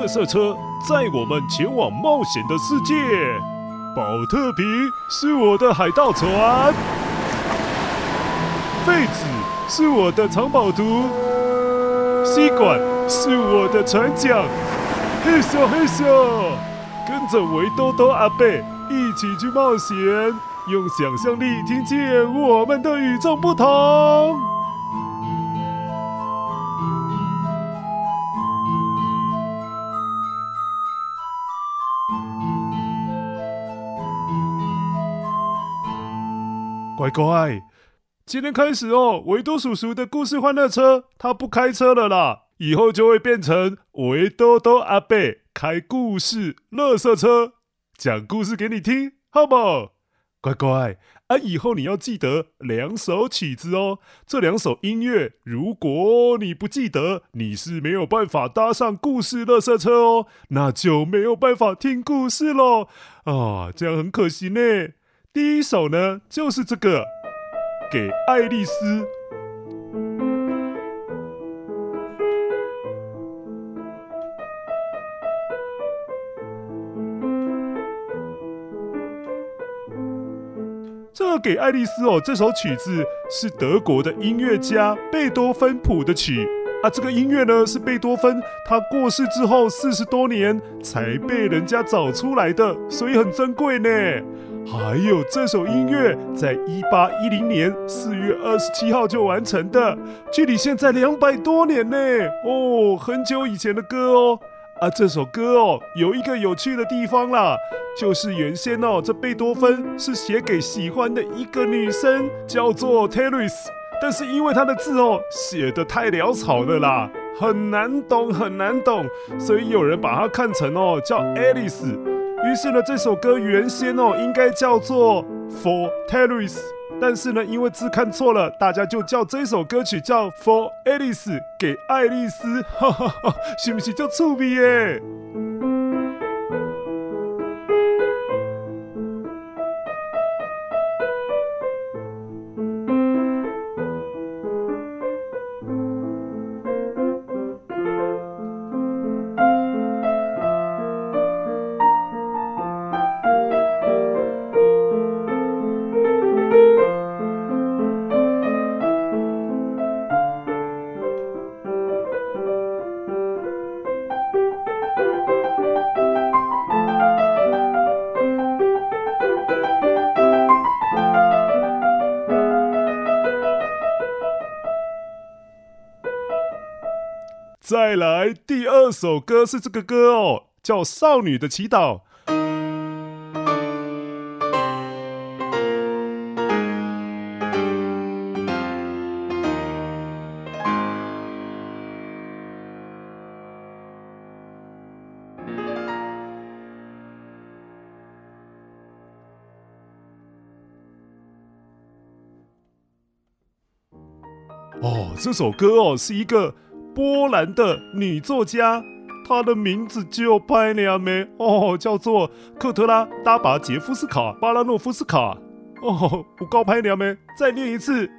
特色车载我们前往冒险的世界。宝特瓶是我的海盗船，废纸是我的藏宝图，吸管是我的船桨。嘿咻嘿咻，跟着维多多阿贝一起去冒险，用想象力听见我们的与众不同。乖乖，今天开始哦，维多叔叔的故事欢乐车，他不开车了啦，以后就会变成维多多阿伯开故事垃圾车，讲故事给你听，好不？乖乖，啊，以后你要记得两首曲子哦，这两首音乐，如果你不记得，你是没有办法搭上故事垃圾车哦，那就没有办法听故事喽，啊，这样很可惜呢。第一首呢，就是这个，给爱丽丝。这给爱丽丝哦，这首曲子是德国的音乐家贝多芬谱的曲啊。这个音乐呢，是贝多芬他过世之后四十多年才被人家找出来的，所以很珍贵呢。还有这首音乐，在一八一零年四月二十七号就完成的，距离现在两百多年呢。哦，很久以前的歌哦。啊，这首歌哦，有一个有趣的地方啦，就是原先哦，这贝多芬是写给喜欢的一个女生，叫做 Teres，但是因为他的字哦，写得太潦草了啦，很难懂，很难懂，所以有人把它看成哦，叫 Alice。于是呢，这首歌原先哦应该叫做 For Teres，但是呢，因为字看错了，大家就叫这首歌曲叫 For Alice，给爱丽丝，哈哈哈，是不是叫趣味耶？再来，第二首歌是这个歌哦，叫《少女的祈祷》。哦，这首歌哦，是一个。波兰的女作家，她的名字就拍两枚哦，叫做克特拉·达巴杰夫斯卡·巴拉诺夫斯卡。哦，我高拍两枚，再念一次，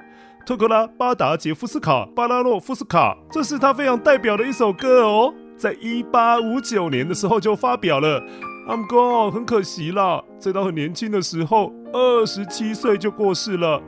特克拉·巴达杰夫斯卡·巴拉诺夫斯卡，这是她非常代表的一首歌哦，在一八五九年的时候就发表了，阿姆哥，很可惜啦，在她很年轻的时候，二十七岁就过世了。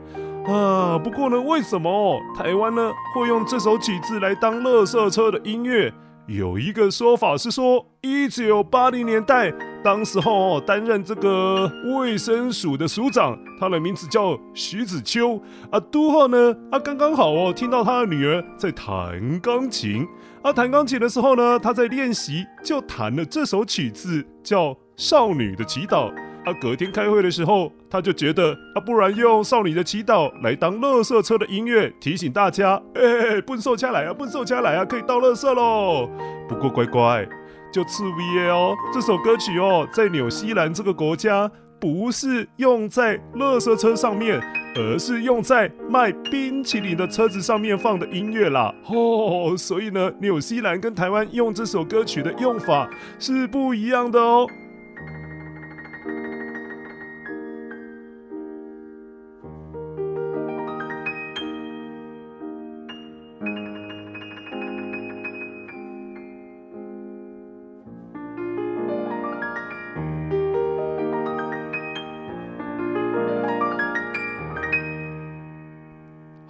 啊，不过呢，为什么台湾呢会用这首曲子来当垃圾车的音乐？有一个说法是说，一九八零年代，当时候担任这个卫生署的署长，他的名字叫徐子秋啊。都后呢，啊刚刚好哦，听到他的女儿在弹钢琴，啊弹钢琴的时候呢，他在练习，就弹了这首曲子，叫《少女的祈祷》。啊，隔天开会的时候，他就觉得啊，不然用少女的祈祷来当垃圾车的音乐，提醒大家，哎，不收车来啊，不收车来啊，可以倒垃圾喽。不过乖乖，就刺猬哦，这首歌曲哦，在纽西兰这个国家不是用在垃圾车上面，而是用在卖冰淇淋的车子上面放的音乐啦。哦，所以呢，纽西兰跟台湾用这首歌曲的用法是不一样的哦。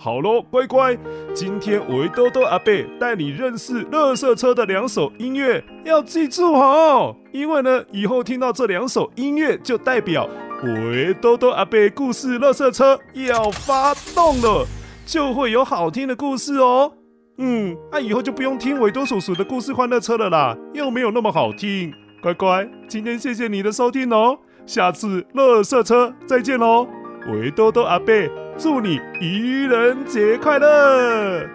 好喽，乖乖，今天维多多阿伯带你认识垃圾车的两首音乐，要记住哦，因为呢，以后听到这两首音乐，就代表维多多阿伯故事垃圾车要发动了，就会有好听的故事哦。嗯，那、以后就不用听维多叔叔的故事欢乐车了啦，又没有那么好听。乖乖，今天谢谢你的收听哦，下次垃圾车再见喽，维多多阿伯。祝你愚人节快乐！